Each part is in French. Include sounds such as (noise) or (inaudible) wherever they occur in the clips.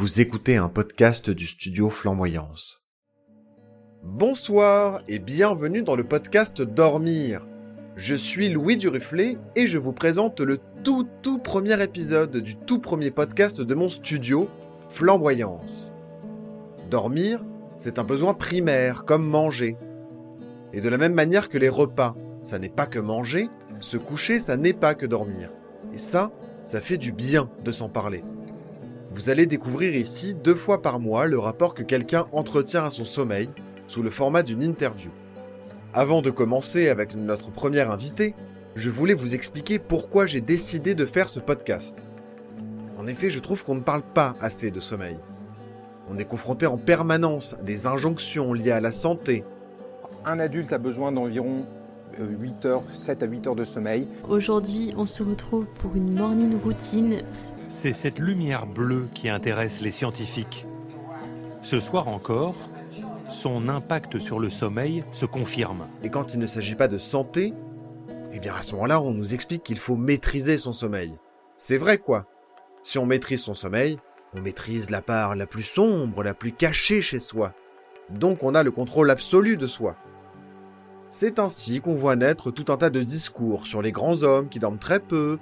Vous écoutez un podcast du studio Flamboyance. Bonsoir et bienvenue dans le podcast Dormir. Je suis Louis Duruflé et je vous présente le tout tout premier épisode du tout premier podcast de mon studio Flamboyance. Dormir, c'est un besoin primaire comme manger. Et de la même manière que les repas, ça n'est pas que manger, se coucher, ça n'est pas que dormir. Et ça, ça fait du bien de s'en parler. Vous allez découvrir ici deux fois par mois le rapport que quelqu'un entretient à son sommeil sous le format d'une interview. Avant de commencer avec notre première invité, je voulais vous expliquer pourquoi j'ai décidé de faire ce podcast. En effet, je trouve qu'on ne parle pas assez de sommeil. On est confronté en permanence à des injonctions liées à la santé. Un adulte a besoin d'environ 8 heures, 7 à 8 heures de sommeil. Aujourd'hui, on se retrouve pour une morning routine c'est cette lumière bleue qui intéresse les scientifiques. Ce soir encore, son impact sur le sommeil se confirme. Et quand il ne s'agit pas de santé, eh bien à ce moment-là, on nous explique qu'il faut maîtriser son sommeil. C'est vrai quoi? Si on maîtrise son sommeil, on maîtrise la part la plus sombre, la plus cachée chez soi. Donc on a le contrôle absolu de soi. C'est ainsi qu'on voit naître tout un tas de discours sur les grands hommes qui dorment très peu,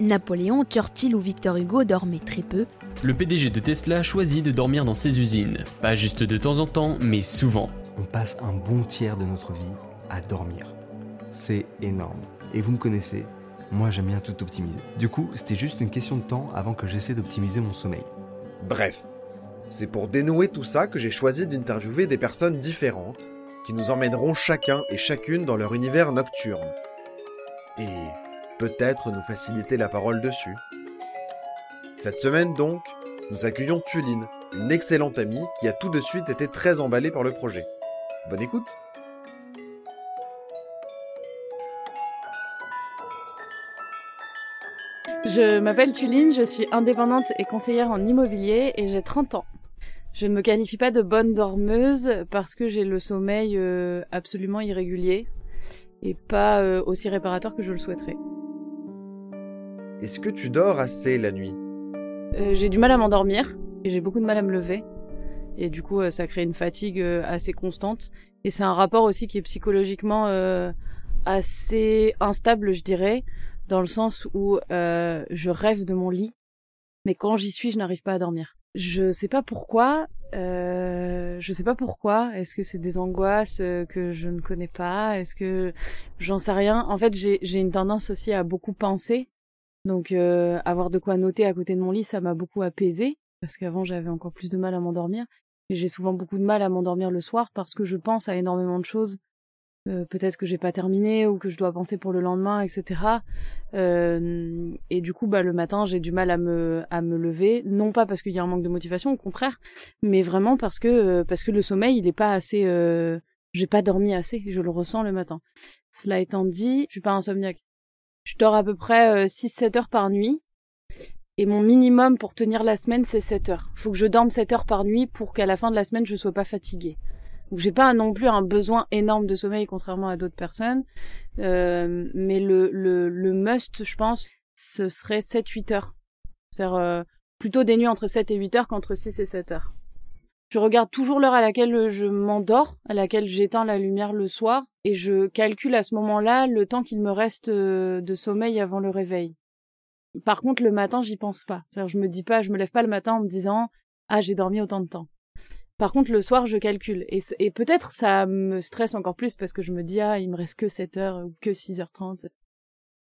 Napoléon, Churchill ou Victor Hugo dormaient très peu. Le PDG de Tesla choisit de dormir dans ses usines. Pas juste de temps en temps, mais souvent. On passe un bon tiers de notre vie à dormir. C'est énorme. Et vous me connaissez, moi j'aime bien tout optimiser. Du coup, c'était juste une question de temps avant que j'essaie d'optimiser mon sommeil. Bref, c'est pour dénouer tout ça que j'ai choisi d'interviewer des personnes différentes qui nous emmèneront chacun et chacune dans leur univers nocturne. Et peut-être nous faciliter la parole dessus. Cette semaine donc, nous accueillons Tuline, une excellente amie qui a tout de suite été très emballée par le projet. Bonne écoute Je m'appelle Tuline, je suis indépendante et conseillère en immobilier et j'ai 30 ans. Je ne me qualifie pas de bonne dormeuse parce que j'ai le sommeil euh, absolument irrégulier et pas euh, aussi réparateur que je le souhaiterais. Est-ce que tu dors assez la nuit? Euh, J'ai du mal à m'endormir et j'ai beaucoup de mal à me lever. Et du coup, euh, ça crée une fatigue euh, assez constante. Et c'est un rapport aussi qui est psychologiquement assez instable, je dirais, dans le sens où je rêve de mon lit, mais quand j'y suis, je n'arrive pas à dormir. Je sais pas pourquoi. Je sais pas pourquoi. Est-ce que c'est des angoisses que je ne connais pas? Est-ce que j'en sais rien? En fait, j'ai une tendance aussi à beaucoup penser donc euh, avoir de quoi noter à côté de mon lit, ça m'a beaucoup apaisé parce qu'avant j'avais encore plus de mal à m'endormir. Et j'ai souvent beaucoup de mal à m'endormir le soir parce que je pense à énormément de choses. Euh, peut-être que j'ai pas terminé ou que je dois penser pour le lendemain, etc. Euh, et du coup, bah le matin, j'ai du mal à me à me lever, non pas parce qu'il y a un manque de motivation, au contraire, mais vraiment parce que parce que le sommeil, il est pas assez. j'ai pas dormi assez, je le ressens le matin. Cela étant dit, je suis pas insomniaque. Je dors à peu près 6-7 euh, heures par nuit. Et mon minimum pour tenir la semaine, c'est 7 heures. Faut que je dorme 7 heures par nuit pour qu'à la fin de la semaine, je ne sois pas fatiguée. Donc j'ai pas non plus un besoin énorme de sommeil, contrairement à d'autres personnes. Euh, mais le, le, le must, je pense, ce serait 7-8 heures. C'est-à-dire euh, plutôt des nuits entre 7 et 8 heures qu'entre 6 et 7 heures. Je regarde toujours l'heure à laquelle je m'endors, à laquelle j'éteins la lumière le soir, et je calcule à ce moment-là le temps qu'il me reste euh, de sommeil avant le réveil. Par contre, le matin, j'y pense pas. C'est-à-dire, je me dis pas, je me lève pas le matin en me disant ah j'ai dormi autant de temps. Par contre, le soir, je calcule. Et, et peut-être ça me stresse encore plus parce que je me dis, ah, il me reste que 7 heures ou que 6h30.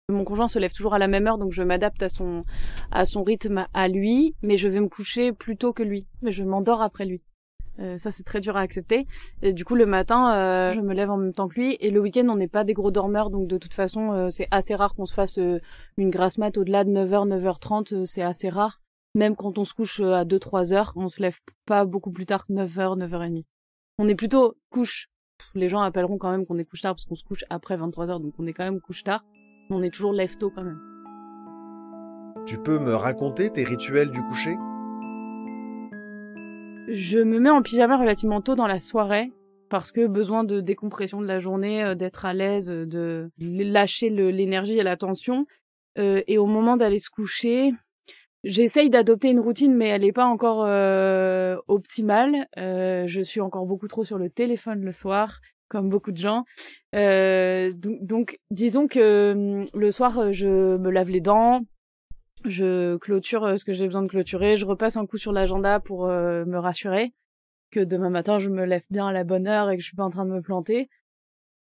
Mon conjoint se lève toujours à la même heure, donc je m'adapte à son, à son rythme à lui, mais je vais me coucher plus tôt que lui. Mais je m'endors après lui. Euh, ça, c'est très dur à accepter. Et du coup, le matin, euh, je me lève en même temps que lui. Et le week-end, on n'est pas des gros dormeurs. Donc, de toute façon, euh, c'est assez rare qu'on se fasse une grasse mat au-delà de 9h, 9h30. c'est assez rare. Même quand on se couche à 2-3 heures, on se lève pas beaucoup plus tard que 9h, 9h30. On est plutôt couche. Les gens appelleront quand même qu'on est couche tard parce qu'on se couche après 23h. Donc, on est quand même couche tard. on est toujours lève tôt quand même. Tu peux me raconter tes rituels du coucher? Je me mets en pyjama relativement tôt dans la soirée parce que besoin de décompression de la journée, euh, d'être à l'aise, euh, de lâcher l'énergie et la tension. Euh, et au moment d'aller se coucher, J'essaye d'adopter une routine, mais elle n'est pas encore euh, optimale. Euh, je suis encore beaucoup trop sur le téléphone le soir, comme beaucoup de gens. Euh, donc, disons que hum, le soir, je me lave les dents, je clôture ce que j'ai besoin de clôturer, je repasse un coup sur l'agenda pour me rassurer que demain matin, je me lève bien à la bonne heure et que je suis pas en train de me planter.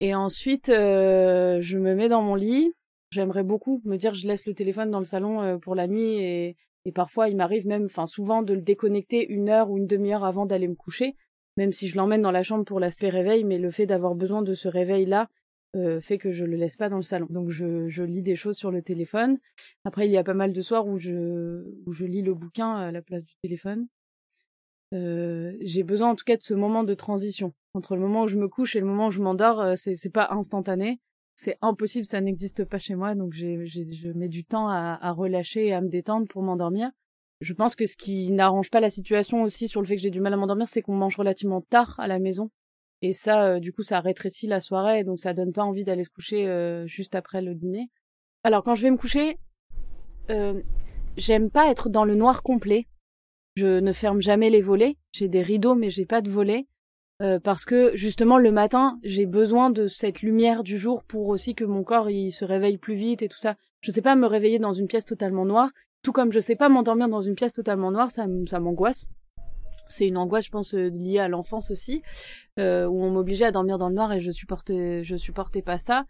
Et ensuite, je me mets dans mon lit. J'aimerais beaucoup me dire je laisse le téléphone dans le salon pour la nuit et et parfois, il m'arrive même, souvent, de le déconnecter une heure ou une demi-heure avant d'aller me coucher, même si je l'emmène dans la chambre pour l'aspect réveil, mais le fait d'avoir besoin de ce réveil-là euh, fait que je le laisse pas dans le salon. Donc je, je, lis des choses sur le téléphone. Après, il y a pas mal de soirs où je, où je lis le bouquin à la place du téléphone. Euh, j'ai besoin en tout cas de ce moment de transition entre le moment où je me couche et le moment où je m'endors. Euh, c'est c'est pas instantané c'est impossible, ça n'existe pas chez moi, donc je mets du temps à, à, relâcher et à me détendre pour m'endormir. Je pense que ce qui n'arrange pas la situation aussi sur le fait que j'ai du mal à m'endormir, c'est qu'on mange relativement tard à la maison. Et ça, euh, du coup, ça rétrécit la soirée, donc ça donne pas envie d'aller se coucher euh, juste après le dîner. Alors quand je vais me coucher, euh, j'aime pas être dans le noir complet. Je ne ferme jamais les volets. J'ai des rideaux, mais j'ai pas de volets. Parce que justement le matin j'ai besoin de cette lumière du jour pour aussi que mon corps il se réveille plus vite et tout ça. Je sais pas me réveiller dans une pièce totalement noire, tout comme je sais pas m'endormir dans une pièce totalement noire, ça m'angoisse. C'est une angoisse, je pense, euh, liée à l'enfance aussi, euh, où on m'obligeait à dormir dans le noir et je supportais, je supportais pas ça.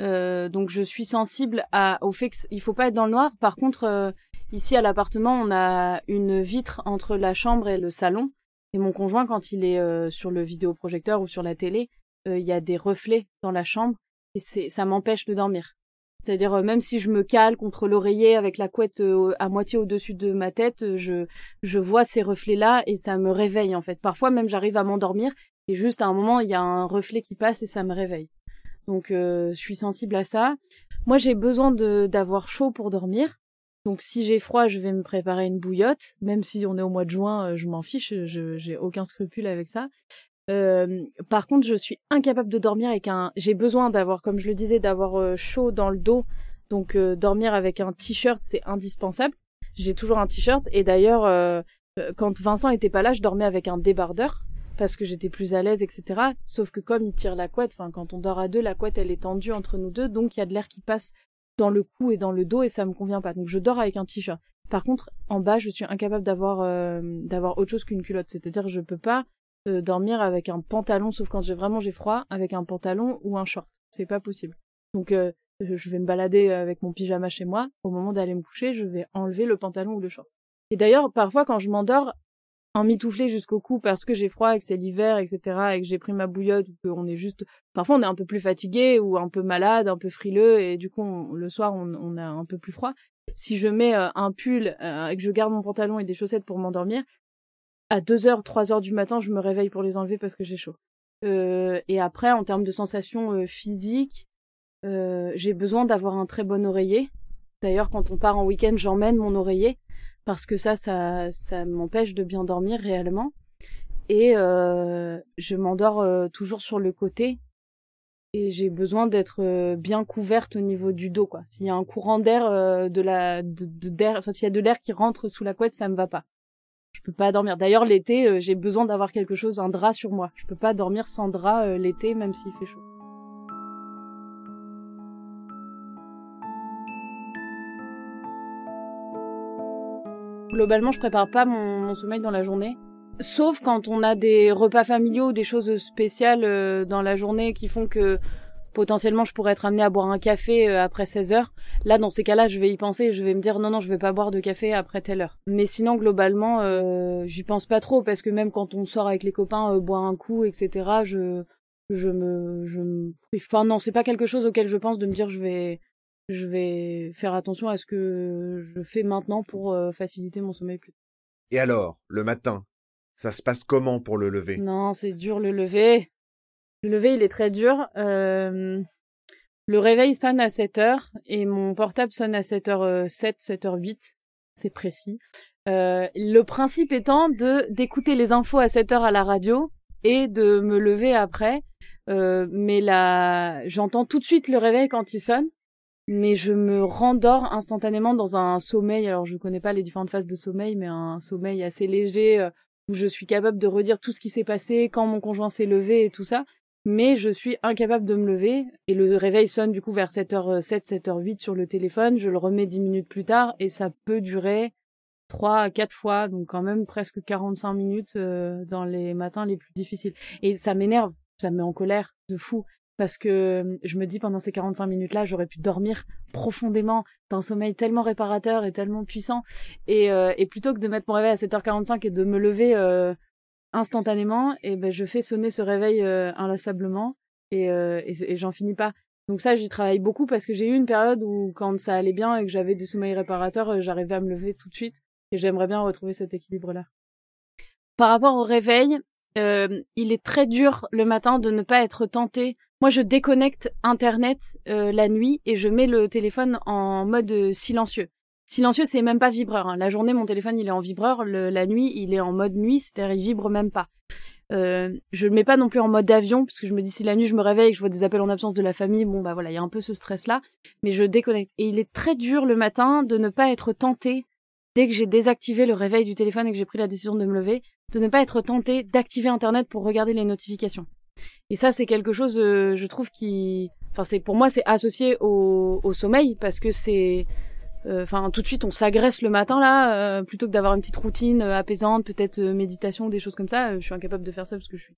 Euh, donc je suis sensible au fait qu'il faut pas être dans le noir. Par contre, ici à l'appartement, on a une vitre entre la chambre et le salon. Et mon conjoint, quand il est sur le vidéoprojecteur ou sur la télé, il y a des reflets dans la chambre et ça m'empêche de dormir. C'est-à-dire euh, même si je me cale contre l'oreiller avec la couette à moitié au-dessus de ma tête, je je vois ces reflets-là et ça me réveille en fait. Parfois même j'arrive à m'endormir et juste à un moment il y a un reflet qui passe et ça me réveille. Donc je suis sensible à ça. Moi j'ai besoin d'avoir chaud pour dormir. Donc si j'ai froid, je vais me préparer une bouillotte, même si on est au mois de juin, euh, je m'en fiche, j'ai aucun scrupule avec ça. Euh, par contre, je suis incapable de dormir avec un. J'ai besoin d'avoir, comme je le disais, d'avoir euh, chaud dans le dos. Donc dormir avec un t-shirt, c'est indispensable. J'ai toujours un t-shirt et d'ailleurs, quand Vincent était pas là, je dormais avec un débardeur parce que j'étais plus à l'aise, etc. Sauf que comme il tire la couette, enfin quand on dort à deux, la couette elle est tendue entre nous deux, donc il y a de l'air qui passe dans le cou et dans le dos et ça me convient pas. Donc je dors avec un t-shirt. Par contre, en bas, je suis incapable d'avoir euh, d'avoir autre chose qu'une culotte. C'est-à-dire je peux pas euh, dormir avec un pantalon, sauf quand j'ai vraiment j'ai froid, avec un pantalon ou un short. C'est pas possible. Donc euh, je vais me balader avec mon pyjama chez moi. Au moment d'aller me coucher, je vais enlever le pantalon ou le short. Et d'ailleurs, parfois quand je m'endors, emmitouflé jusqu'au cou parce que j'ai froid et que c'est l'hiver, etc., et que j'ai pris ma bouillotte, ou qu'on est juste... Parfois, on est un peu plus fatigué ou un peu malade, un peu frileux, et du coup, le soir, on, a un peu plus froid. Si je mets euh, un pull euh, et que je garde mon pantalon et des chaussettes pour m'endormir, à 2h, 3h du matin, je me réveille pour les enlever parce que j'ai chaud. Euh, et après, en termes de sensations euh, physiques, j'ai besoin d'avoir un très bon oreiller. D'ailleurs, quand on part en week-end, j'emmène mon oreiller parce que ça, ça, ça m'empêche de bien dormir réellement. Et euh, je m'endors euh, toujours sur le côté et j'ai besoin d'être euh, bien couverte au niveau du dos. S'il y a un courant d'air de la de, d'air enfin s'il y a de l'air qui rentre sous la couette, ça me va pas. Je peux pas dormir. D'ailleurs l'été, j'ai besoin d'avoir quelque chose un drap sur moi. Je peux pas dormir sans drap l'été même s'il fait chaud. Globalement, je prépare pas mon, sommeil dans la journée. Sauf quand on a des repas familiaux, des choses spéciales euh, dans la journée qui font que potentiellement je pourrais être amenée à boire un café euh, après 16 heures. Là, dans ces cas-là, je vais y penser et je vais me dire non, non, je vais pas boire de café après telle heure. Mais sinon, globalement, euh, j'y pense pas trop parce que même quand on sort avec les copains, boire un coup, etc., je, je me, je me prive pas. Non, c'est pas quelque chose auquel je pense de me dire je vais, je vais faire attention à ce que je fais maintenant pour euh, faciliter mon sommeil plus Et alors, le matin, ça se passe comment pour le lever? Non, c'est dur le lever. Le lever, il est très dur. Euh, le réveil sonne à 7 heures et mon portable sonne à 7h07, 7h08. C'est précis. Euh, le principe étant de d'écouter les infos à 7 heures à la radio et de me lever après. mais là, j'entends tout de suite le réveil quand il sonne mais je me rendors instantanément dans un sommeil. Alors je connais pas les différentes phases de sommeil, mais un sommeil assez léger euh, où je suis capable de redire tout ce qui s'est passé, quand mon conjoint s'est levé et tout ça. Mais je suis incapable de me lever et le réveil sonne du coup vers 7h7, 7h8 sur le téléphone. Je le remets 10 minutes plus tard et ça peut durer 3 à 4 fois, donc quand même presque 45 minutes euh, dans les matins les plus difficiles. Et ça m'énerve, ça me met en colère de fou parce que je me dis pendant ces 45 minutes-là, j'aurais pu dormir profondément d'un sommeil tellement réparateur et tellement puissant. Et, euh, plutôt que de mettre mon réveil à 7h45 et de me lever euh, instantanément, et ben je fais sonner ce réveil euh, inlassablement et, et, et j'en finis pas. Donc ça, j'y travaille beaucoup parce que j'ai eu une période où quand ça allait bien et que j'avais des sommeils réparateurs, j'arrivais à me lever tout de suite. Et j'aimerais bien retrouver cet équilibre-là. Par rapport au réveil, euh, il est très dur le matin de ne pas être tenté. Moi, je déconnecte Internet euh, la nuit et je mets le téléphone en mode silencieux. Silencieux, c'est même pas vibreur. Hein. La journée, mon téléphone, il est en vibreur. la nuit, il est en mode nuit, c'est-à-dire il vibre même pas. Euh, je le mets pas non plus en mode avion, parce que je me dis si la nuit je me réveille et que je vois des appels en absence de la famille, bon bah voilà, il y a un peu ce stress-là. Mais je déconnecte. Et il est très dur le matin de ne pas être tenté dès que j'ai désactivé le réveil du téléphone et que j'ai pris la décision de me lever, de ne pas être tenté d'activer Internet pour regarder les notifications. Et ça, c'est quelque chose, euh, je trouve, qui, enfin, pour moi, c'est associé au, sommeil parce que c'est, enfin, tout de suite, on s'agresse le matin là, euh, plutôt que d'avoir une petite routine apaisante, peut-être méditation, des choses comme ça. je suis incapable de faire ça parce que je suis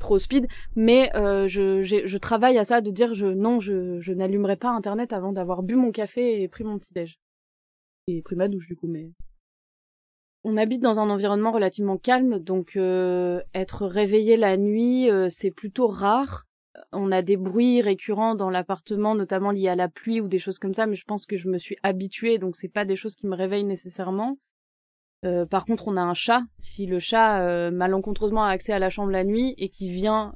trop, speed, mais je, je, travaille à ça, de dire, je, non, je, je n'allumerai pas Internet avant d'avoir bu mon café et pris mon petit déj et pris ma douche du coup, mais on habite dans un environnement relativement calme, donc euh, être réveillé la nuit, euh, c'est plutôt rare. On a des bruits récurrents dans l'appartement, notamment liés à la pluie ou des choses comme ça, mais je pense que je me suis habituée, donc c'est pas des choses qui me réveillent nécessairement. Euh, par contre, on a un chat. Si le chat malencontreusement a accès à la chambre la nuit et qui vient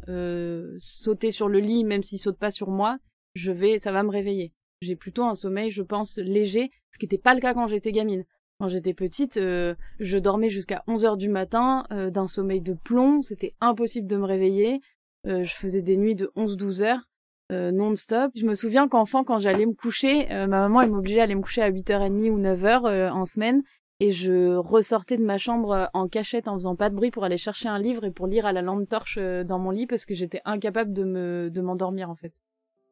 sauter sur le lit, même s'il saute pas sur moi, je vais, ça va me réveiller. J'ai plutôt un sommeil, je pense, léger, ce qui n'était pas le cas quand j'étais gamine. Quand j'étais petite, euh, je dormais jusqu'à 11 heures du matin euh, d'un sommeil de plomb, c'était impossible de me réveiller. Euh, je faisais des nuits de 11-12 heures non-stop. Je me souviens qu'enfant, quand j'allais me coucher, ma maman elle m'obligeait à aller me coucher à 8h30 ou 9h en semaine et je ressortais de ma chambre en cachette en faisant pas de bruit pour aller chercher un livre et pour lire à la lampe torche dans mon lit parce que j'étais incapable de me de m'endormir en fait.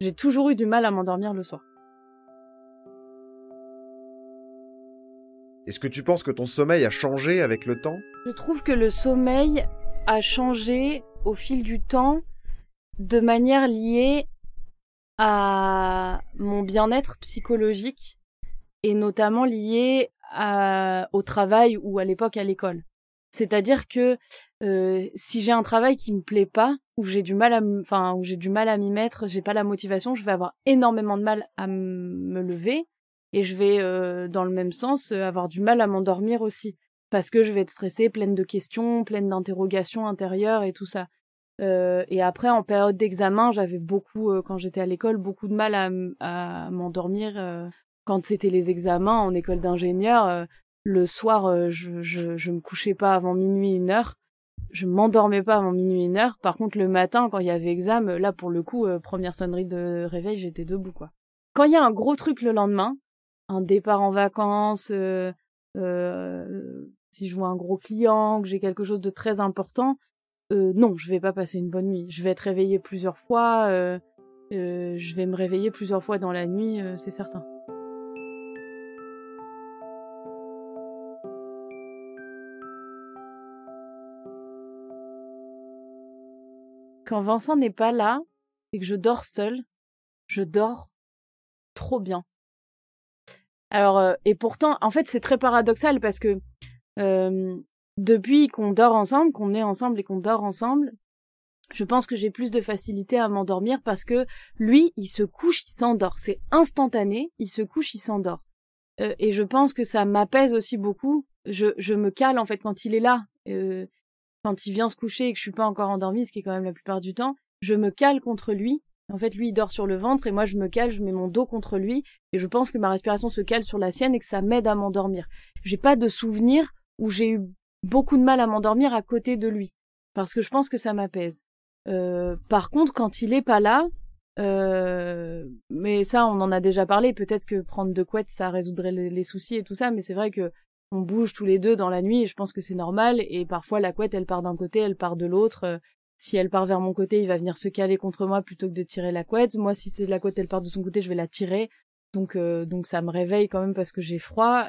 J'ai toujours eu du mal à m'endormir le soir. Est-ce que tu penses que ton sommeil a changé avec le temps? Je trouve que le sommeil a changé au fil du temps de manière liée à mon bien-être psychologique et notamment liée au travail ou à l'époque à l'école. C'est-à-dire que euh, si j'ai un travail qui me plaît pas, ou j'ai du mal à, enfin, où j'ai du mal à m'y mettre, j'ai pas la motivation, je vais avoir énormément de mal à me lever et je vais euh, dans le même sens euh, avoir du mal à m'endormir aussi parce que je vais être stressée, pleine de questions, pleine d'interrogations intérieures et tout ça. Euh, et après, en période d'examen, j'avais beaucoup, quand j'étais à l'école, beaucoup de mal à, m'endormir. quand c'était les examens en école d'ingénieur, le soir, je, je, je me couchais pas avant minuit, une heure. Je m'endormais pas avant minuit, une heure. Par contre, le matin, quand il y avait examen, là, pour le coup, première sonnerie de réveil, j'étais debout, quoi. Quand il y a un gros truc le lendemain, un départ en vacances, euh, euh, si je vois un gros client, que j'ai quelque chose de très important, euh, non, je vais pas passer une bonne nuit. Je vais être réveillée plusieurs fois. Euh, euh, je vais me réveiller plusieurs fois dans la nuit, c'est certain. Quand Vincent n'est pas là et que je dors seule, je dors trop bien. Alors, et pourtant, en fait, c'est très paradoxal parce que depuis qu'on dort ensemble, qu'on est ensemble et qu'on dort ensemble, je pense que j'ai plus de facilité à m'endormir parce que lui, il se couche, il s'endort. C'est instantané, il se couche, il s'endort. Et je pense que ça m'apaise aussi beaucoup. Je, me cale en fait quand il est là, quand il vient se coucher et que je suis pas encore endormie, ce qui est quand même la plupart du temps. Je me cale contre lui en fait, lui, il dort sur le ventre et moi, je me cale, je mets mon dos contre lui et je pense que ma respiration se cale sur la sienne et que ça m'aide à m'endormir. J'ai pas de souvenir où j'ai eu beaucoup de mal à m'endormir à côté de lui parce que je pense que ça m'apaise. Euh, par contre, quand il est pas là, Euh, mais ça, on en a déjà parlé. Peut-être que prendre deux couettes, ça résoudrait les, soucis et tout ça. Mais c'est vrai que on bouge tous les deux dans la nuit et je pense que c'est normal. Et parfois, la couette, elle part d'un côté, elle part de l'autre. Euh, Si elle part vers mon côté, il va venir se caler contre moi plutôt que de tirer la couette. Moi, si c'est la couette, elle part de son côté, je vais la tirer. Donc, euh, donc ça me réveille quand même parce que j'ai froid.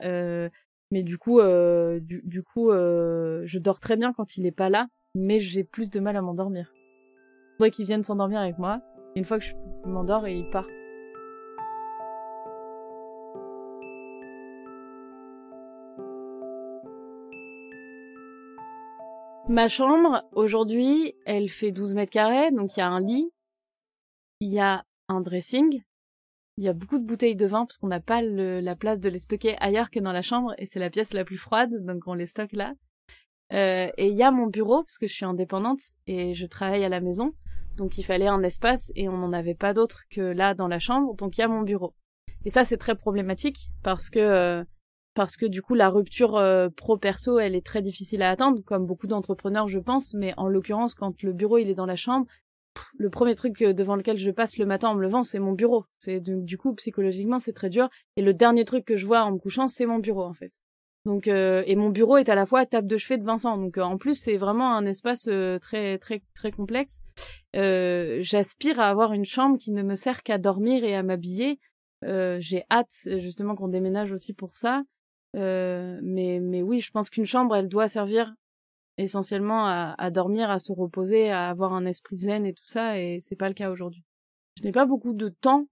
Mais du coup, euh, du, coup, euh, je dors très bien quand il est pas là, mais j'ai plus de mal à m'endormir. Faudrait qu'il vienne s'endormir avec moi. Une fois que je m'endors, et il part. Ma chambre, aujourd'hui, elle fait 12 mètres carrés, donc il y a un lit, il y a un dressing, il y a beaucoup de bouteilles de vin parce qu'on n'a pas la place de les stocker ailleurs que dans la chambre et c'est la pièce la plus froide, donc on les stocke là. Euh, et il y a mon bureau parce que je suis indépendante et je travaille à la maison, donc il fallait un espace et on n'en avait pas d'autre que là dans la chambre, donc il y a mon bureau. Et ça c'est très problématique parce que euh, parce que du coup la rupture euh, pro perso elle est très difficile à atteindre comme beaucoup d'entrepreneurs je pense, mais en l'occurrence quand le bureau il est dans la chambre le premier truc euh, devant lequel je passe le matin en me levant, c'est mon bureau. C'est du, coup psychologiquement c'est très dur. Et le dernier truc que je vois en me couchant, c'est mon bureau en fait. Donc euh, et mon bureau est à la fois table de chevet de Vincent. Donc euh, en plus c'est vraiment un espace euh, très très très complexe. J'aspire à avoir une chambre qui ne me sert qu'à dormir et à m'habiller. J'ai hâte justement qu'on déménage aussi pour ça. Mais mais oui, je pense qu'une chambre elle doit servir essentiellement à, dormir, à se reposer, à avoir un esprit zen et tout ça, et c'est pas le cas aujourd'hui. Je n'ai pas beaucoup de temps,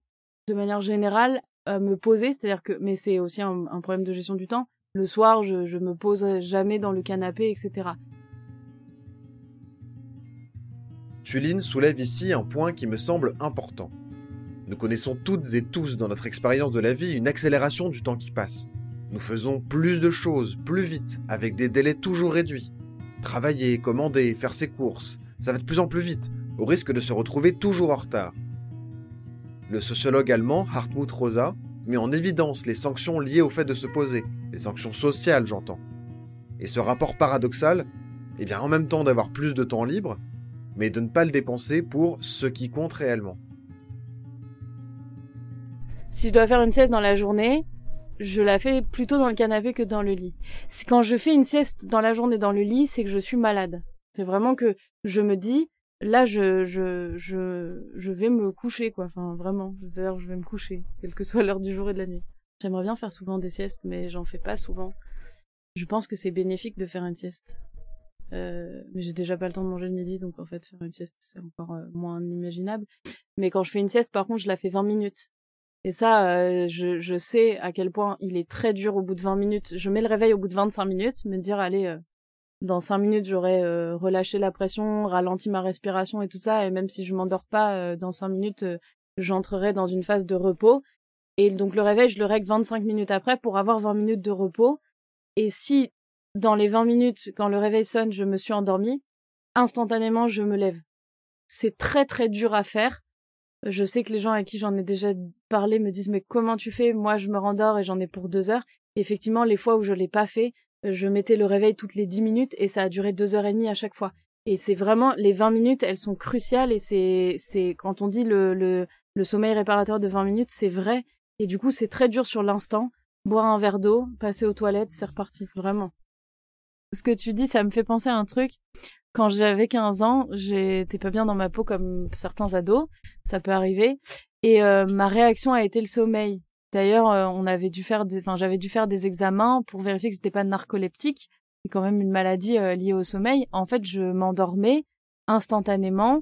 de manière générale, à me poser, c'est-à-dire que, mais c'est aussi un, un problème de gestion du temps. Le soir, je, je me pose jamais dans le canapé, etc. Tuline soulève ici un point qui me semble important. Nous connaissons toutes et tous dans notre expérience de la vie une accélération du temps qui passe. Nous faisons plus de choses, plus vite, avec des délais toujours réduits. Travailler, commander, faire ses courses, ça va de plus en plus vite, au risque de se retrouver toujours en retard. Le sociologue allemand Hartmut Rosa met en évidence les sanctions liées au fait de se poser, les sanctions sociales j'entends. Et ce rapport paradoxal, eh bien en même temps d'avoir plus de temps libre, mais de ne pas le dépenser pour ce qui compte réellement. Si je dois faire une sieste dans la journée, je la fais plutôt dans le canapé que dans le lit. C'est quand je fais une sieste dans la journée dans le lit, c'est que je suis malade. C'est vraiment que je me dis, là, je, je, je, je vais me coucher, quoi. Enfin, vraiment. C'est-à-dire, je vais me coucher, quelle que soit l'heure du jour et de la nuit. J'aimerais bien faire souvent des siestes, mais j'en fais pas souvent. Je pense que c'est bénéfique de faire une sieste. Euh, mais j'ai déjà pas le temps de manger le midi, donc en fait, faire une sieste, c'est encore euh, moins imaginable. Mais quand je fais une sieste, par contre, je la fais 20 minutes. Et ça, euh, je, sais à quel point il est très dur au bout de 20 minutes. Je mets le réveil au bout de 25 minutes, me dire, allez, euh, dans 5 minutes, j'aurai euh, relâché la pression, ralenti ma respiration et tout ça. Et même si je m'endors pas, dans 5 minutes, j'entrerai dans une phase de repos. Et donc le réveil, je le règle 25 minutes après pour avoir 20 minutes de repos. Et si, dans les 20 minutes, quand le réveil sonne, je me suis endormie, instantanément, je me lève. C'est très très dur à faire. Je sais que les gens à qui j'en ai déjà parlé me disent mais comment tu fais? Moi je me rendors et j'en ai pour deux heures. Effectivement, les fois où je l'ai pas fait, je mettais le réveil toutes les dix minutes et ça a duré deux heures et demie à chaque fois. Et c'est vraiment les 20 minutes, elles sont cruciales et c'est quand on dit le, le le sommeil réparateur de 20 minutes, c'est vrai. Et du coup, c'est très dur sur l'instant. Boire un verre d'eau, passer aux toilettes, c'est reparti, vraiment. Ce que tu dis, ça me fait penser à un truc. Quand j'avais 15 ans, j'étais pas bien dans ma peau comme certains ados, ça peut arriver. Et euh, ma réaction a été le sommeil. D'ailleurs, euh, on avait dû faire, enfin, j'avais dû faire des examens pour vérifier que c'était pas narcoleptique. C'est quand même une maladie euh, liée au sommeil. En fait, je m'endormais instantanément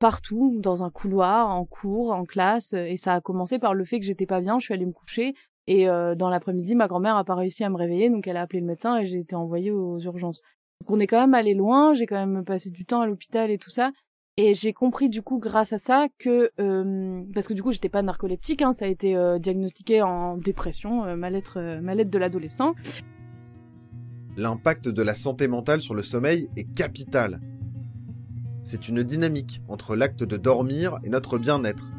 partout, dans un couloir, en cours, en classe. Et ça a commencé par le fait que j'étais pas bien. Je suis allée me coucher et dans l'après-midi, ma grand-mère a pas réussi à me réveiller, donc elle a appelé le médecin et j'ai été envoyée aux urgences. Donc on est quand même allé loin. J'ai quand même passé du temps à l'hôpital et tout ça. Et j'ai compris du coup grâce à ça que euh, parce que du coup j'étais pas narcoleptique, hein, ça a été euh, diagnostiqué en dépression, euh, mal-être, mal-être de l'adolescent. L'impact de la santé mentale sur le sommeil est capital. C'est une dynamique entre l'acte de dormir et notre bien-être,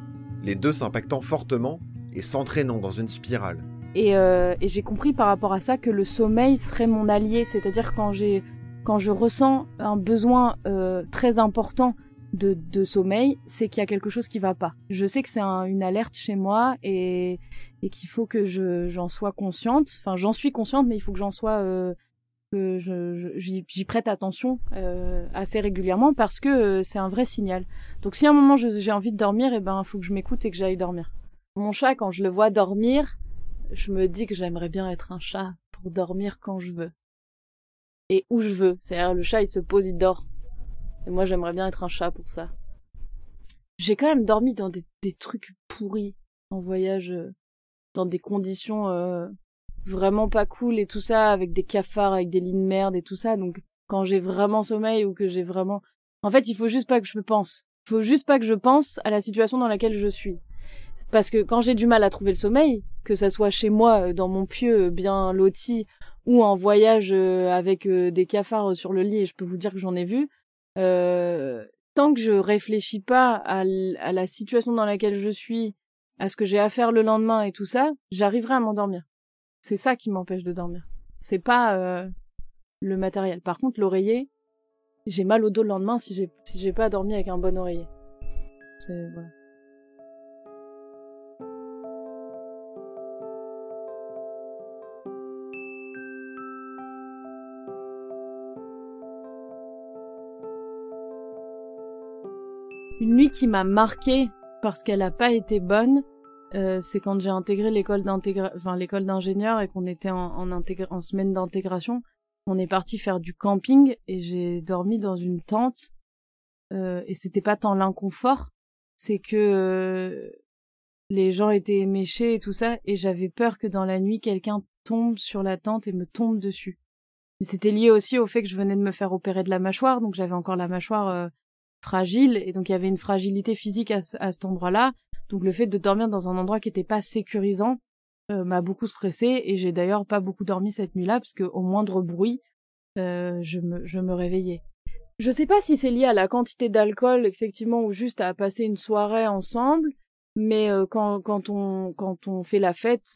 les deux s'impactant fortement et s'entraînant dans une spirale. Et, et j'ai compris par rapport à ça que le sommeil serait mon allié, c'est-à-dire quand j'ai quand je ressens un besoin euh, très important de, sommeil, c'est qu'il y a quelque chose qui va pas. Je sais que c'est un- une alerte chez moi et, qu'il faut que je, j'en sois consciente. Enfin, j'en suis consciente, mais il faut que j'en sois, euh, que j'y, prête attention euh, assez régulièrement parce que c'est un vrai signal. Donc, si à un moment j'ai envie de dormir, et ben, il faut que je m'écoute et que j'aille dormir. Mon chat, quand je le vois dormir, je me dis que j'aimerais bien être un chat pour dormir quand je veux et où je veux. C'est-à-dire le chat, il se pose, il dort. Et moi, j'aimerais bien être un chat pour ça. J'ai quand même dormi dans des, trucs pourris en voyage, euh, dans des conditions euh, vraiment pas cool et tout ça, avec des cafards, avec des lits de merde et tout ça. Donc, quand j'ai vraiment sommeil ou que j'ai vraiment... En fait, il faut juste pas que je me pense. Il faut juste pas que je pense à la situation dans laquelle je suis. Parce que quand j'ai du mal à trouver le sommeil, que ça soit chez moi, euh, dans mon pieu, bien loti, ou en voyage euh, avec euh, des cafards sur le lit, et je peux vous dire que j'en ai vu, euh, tant que je réfléchis pas à, à la situation dans laquelle je suis, à ce que j'ai à faire le lendemain et tout ça, j'arriverai à m'endormir. C'est ça qui m'empêche de dormir. C'est pas euh, le matériel. Par contre, l'oreiller, j'ai mal au dos le lendemain si j'ai si pas dormi avec un bon oreiller. C'est voilà. Qui m'a marquée parce qu'elle n'a pas été bonne, euh, c'est quand j'ai intégré l'école d'ingénieur et qu'on était en, semaine d'intégration. On est parti faire du camping et j'ai dormi dans une tente. Euh, et c'était pas tant l'inconfort, c'est que euh, les gens étaient méchés et tout ça, et j'avais peur que dans la nuit quelqu'un tombe sur la tente et me tombe dessus. C'était lié aussi au fait que je venais de me faire opérer de la mâchoire, donc j'avais encore la mâchoire euh, fragile, et donc il y avait une fragilité physique à, ce- à cet endroit-là. Donc le fait de dormir dans un endroit qui n'était pas sécurisant euh, m'a beaucoup stressée, et j'ai d'ailleurs pas beaucoup dormi cette nuit-là, parce qu'au moindre bruit, euh, je, me, je me réveillais. Je sais pas si c'est lié à la quantité d'alcool, effectivement, ou juste à passer une soirée ensemble, mais euh, quand, quand, on, quand on fait la fête,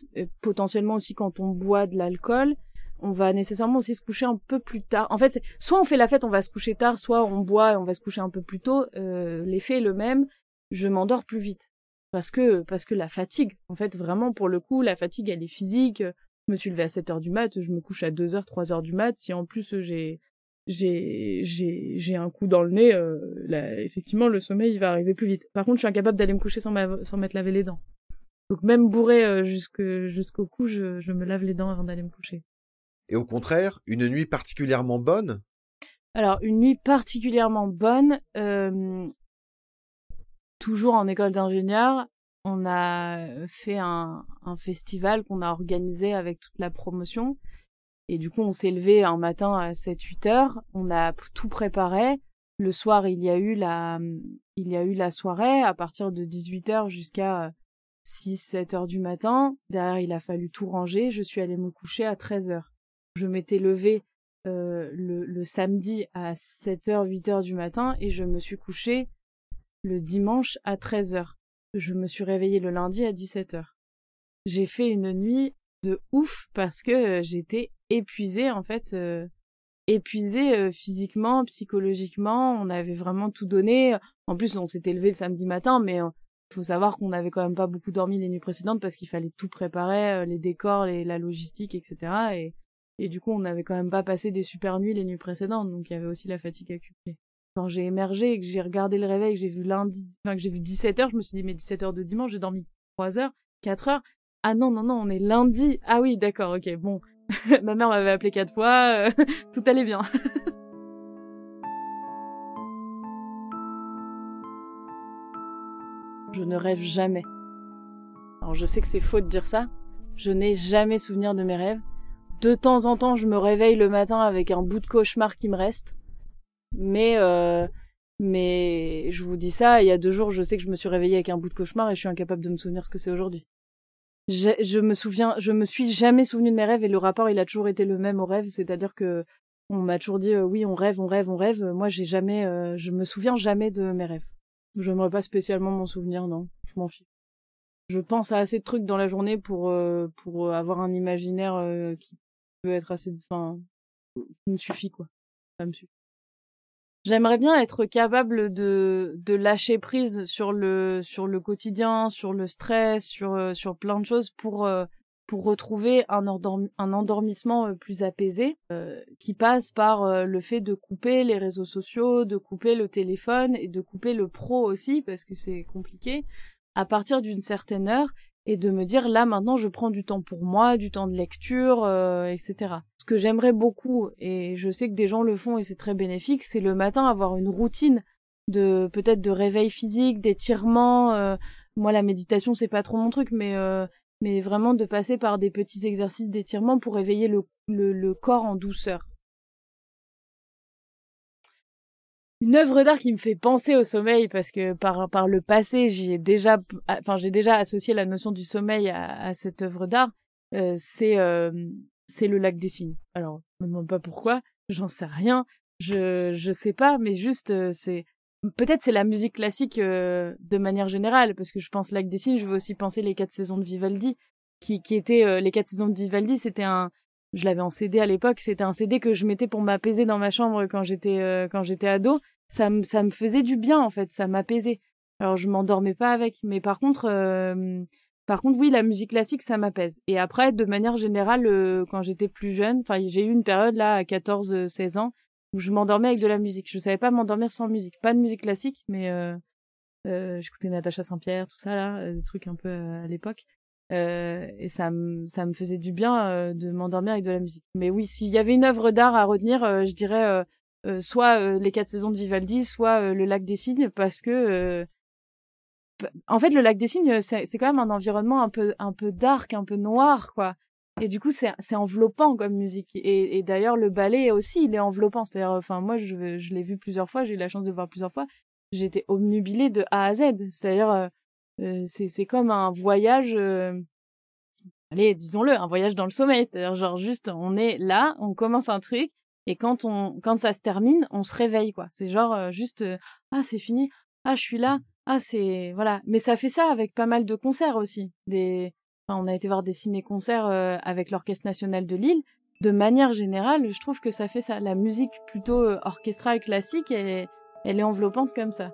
potentiellement aussi quand on boit de l'alcool, on va nécessairement aussi se coucher un peu plus tard. En fait, soit on fait la fête, on va se coucher tard, soit on boit et on va se coucher un peu plus tôt. Euh, L'effet est le même. Je m'endors plus vite parce que parce que la fatigue. En fait, vraiment pour le coup, la fatigue, elle est physique. Je me suis levée à 7 heures du mat, je me couche à 2 heures, 3 heures du mat. Si en plus j'ai j'ai un coup dans le nez, euh, effectivement le sommeil il va arriver plus vite. Par contre, je suis incapable d'aller me coucher sans m'a- sans m'être lavé les dents. Donc même bourré euh, jusqu'au cou, je me lave les dents avant d'aller me coucher. Et au contraire, une nuit particulièrement bonne? Alors, une nuit particulièrement bonne, toujours en école d'ingénieur, on a fait un, festival qu'on a organisé avec toute la promotion. Et du coup, on s'est levé un matin à 7-8 heures, on a tout préparé. Le soir, il y a eu la, il y a eu la soirée à partir de 18 heures jusqu'à 6-7 heures du matin. Derrière, il a fallu tout ranger. Je suis allée me coucher à 13 heures. Je m'étais levée le, samedi à 7h, 8h du matin et je me suis couchée le dimanche à 13h. Je me suis réveillée le lundi à 17h. J'ai fait une nuit de ouf parce que j'étais épuisée en fait, euh, épuisée physiquement, psychologiquement. On avait vraiment tout donné. En plus, on s'était levé le samedi matin, mais il faut savoir qu'on n'avait quand même pas beaucoup dormi les nuits précédentes parce qu'il fallait tout préparer, les décors, la logistique, etc. Et, et du coup, on n'avait quand même pas passé des super nuits les nuits précédentes, donc il y avait aussi la fatigue accumulée. Quand j'ai émergé et que j'ai regardé le réveil, que j'ai vu lundi, enfin que j'ai vu 17 heures, je me suis dit mais 17 heures de dimanche, j'ai dormi 3 heures, 4 heures. Ah non non non, on est lundi. Ah oui, d'accord, ok, bon. (laughs) Ma mère m'avait appelé quatre fois, euh, (laughs) tout allait bien. (laughs) je ne rêve jamais. Alors je sais que c'est faux de dire ça. Je n'ai jamais souvenir de mes rêves. De temps en temps, je me réveille le matin avec un bout de cauchemar qui me reste. Mais, euh, mais je vous dis ça, il y a deux jours, je sais que je me suis réveillée avec un bout de cauchemar et je suis incapable de me souvenir ce que c'est aujourd'hui. Je, je me souviens, je me suis jamais souvenu de mes rêves et le rapport, il a toujours été le même au rêve, c'est-à-dire que on m'a toujours dit euh, oui, on rêve, on rêve, on rêve. Moi, j'ai jamais, euh, je me souviens jamais de mes rêves. J'aimerais pas spécialement m'en souvenir, non, je m'en fiche. Je pense à assez de trucs dans la journée pour pour avoir un imaginaire qui peut être assez, enfin, qui me suffit quoi. Ça me suffit. J'aimerais bien être capable de, de lâcher prise sur le, sur le quotidien, sur le stress, sur, euh, sur plein de choses pour, euh, pour retrouver un, un endormissement euh, plus apaisé qui passe par le fait de couper les réseaux sociaux, de couper le téléphone et de couper le pro aussi parce que c'est compliqué à partir d'une certaine heure et de me dire là maintenant je prends du temps pour moi, du temps de lecture, etc ce que j'aimerais beaucoup, et je sais que des gens le font et c'est très bénéfique, c'est le matin avoir une routine de peut-être de réveil physique, d'étirement. Euh, moi, la méditation, c'est pas trop mon truc, mais euh, mais vraiment de passer par des petits exercices d'étirement pour réveiller le, le, corps en douceur. Une œuvre d'art qui me fait penser au sommeil parce que par par le passé, j'y ai déjà, enfin j'ai déjà associé la notion du sommeil à, cette œuvre d'art. Euh, c'est c'est le lac des cygnes. Alors, me demande pas pourquoi, j'en sais rien, je je sais pas, mais juste euh, c'est peut-être c'est la musique classique euh, de manière générale parce que je pense lac des cygnes, je veux aussi penser les quatre saisons de Vivaldi qui qui étaient euh, les quatre saisons de Vivaldi, c'était un je l'avais en CD à l'époque, c'était un CD que je mettais pour m'apaiser dans ma chambre quand j'étais quand j'étais ado, ça me ça me faisait du bien en fait, ça m'apaisait. Alors je m'endormais pas avec, mais par contre par contre, oui, la musique classique, ça m'apaise. Et après, de manière générale, euh, quand j'étais plus jeune, enfin, j'ai eu une période là, à 14-16 ans, où je m'endormais avec de la musique. Je savais pas m'endormir sans musique. Pas de musique classique, mais euh, euh, j'écoutais Natacha Saint-Pierre, tout ça là, euh, des trucs un peu à l'époque. Et ça me ça me faisait du bien de m'endormir avec de la musique. Mais oui, s'il y avait une œuvre d'art à retenir, je dirais soit les quatre saisons de Vivaldi, soit le Lac des Cygnes, parce que en fait, le lac des Cygnes, c'est quand même un environnement un peu, un peu dark, un peu noir, quoi. Et du coup, c'est enveloppant comme musique. Et, d'ailleurs, le ballet aussi, il est enveloppant. C'est-à-dire, enfin, moi, je, je l'ai vu plusieurs fois, j'ai eu la chance de le voir plusieurs fois. J'étais omnubilée de A à Z. C'est-à-dire, euh, c'est comme un voyage, euh, allez, disons-le, un voyage dans le sommeil. C'est-à-dire, genre, juste, on est là, on commence un truc, et quand on, quand ça se termine, on se réveille, quoi. C'est genre, euh, juste, ah, c'est fini, ah, je suis là, ah, c'est voilà, mais ça fait ça avec pas mal de concerts aussi. Des, on a été voir des ciné-concerts avec l'Orchestre national de Lille. De manière générale, je trouve que ça fait ça. La musique plutôt orchestrale classique, elle est enveloppante comme ça.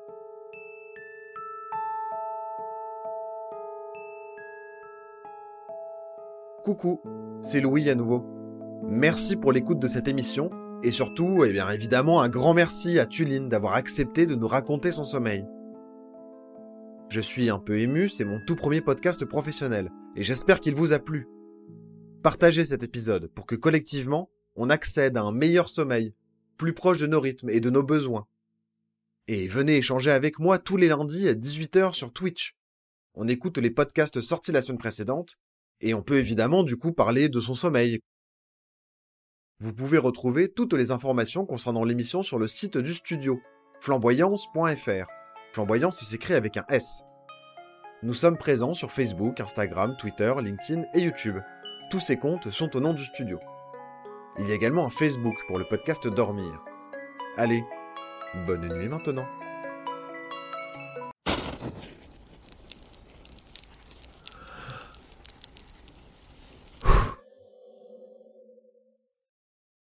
Coucou, c'est Louis à nouveau. Merci pour l'écoute de cette émission et surtout, eh bien évidemment, un grand merci à Tuline d'avoir accepté de nous raconter son sommeil. Je suis un peu ému, c'est mon tout premier podcast professionnel, et j'espère qu'il vous a plu. Partagez cet épisode pour que collectivement, on accède à un meilleur sommeil, plus proche de nos rythmes et de nos besoins. Et venez échanger avec moi tous les lundis à 18h sur Twitch. On écoute les podcasts sortis la semaine précédente, et on peut évidemment du coup parler de son sommeil. Vous pouvez retrouver toutes les informations concernant l'émission sur le site du studio, flamboyance.fr. Flamboyance s'écrit avec un S. Nous sommes présents sur Facebook, Instagram, Twitter, LinkedIn et YouTube. Tous ces comptes sont au nom du studio. Il y a également un Facebook pour le podcast Dormir. Allez, bonne nuit maintenant.